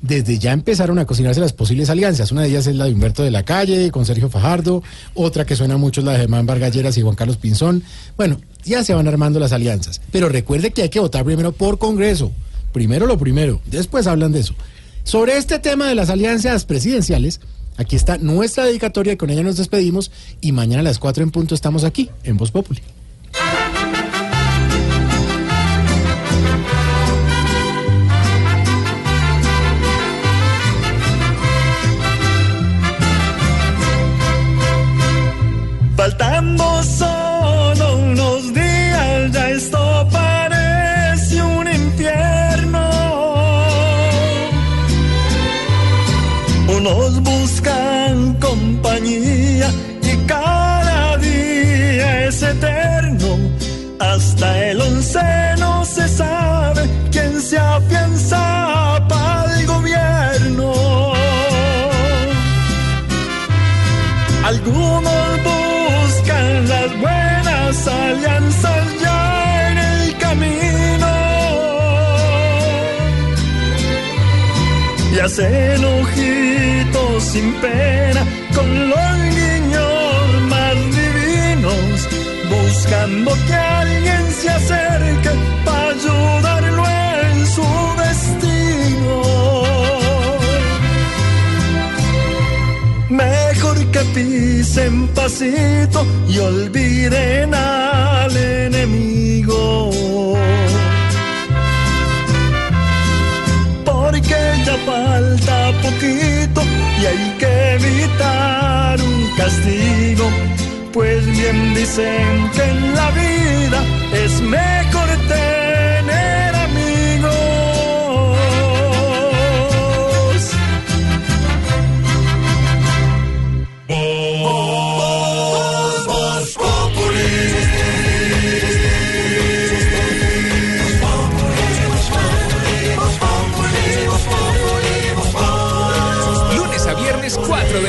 Desde ya empezaron a cocinarse las posibles alianzas. Una de ellas es la de Humberto de la Calle con Sergio Fajardo. Otra que suena mucho es la de Germán Vargalleras y Juan Carlos Pinzón. Bueno, ya se van armando las alianzas. Pero recuerde que hay que votar primero por Congreso. Primero lo primero. Después hablan de eso. Sobre este tema de las alianzas presidenciales, aquí está nuestra dedicatoria y con ella nos despedimos. Y mañana a las 4 en punto estamos aquí, en Voz Populi. Faltando solo unos días, ya esto parece un infierno. Unos buscan compañía y cada día es eterno. Hasta el once no se sabe quién se afianza para el gobierno. Algunos las buenas alianzas ya en el camino. Y hacen ojitos sin pena con los pisen pasito y olviden al enemigo. Porque ya falta poquito y hay que evitar un castigo. Pues bien dicen que en la vida es mejor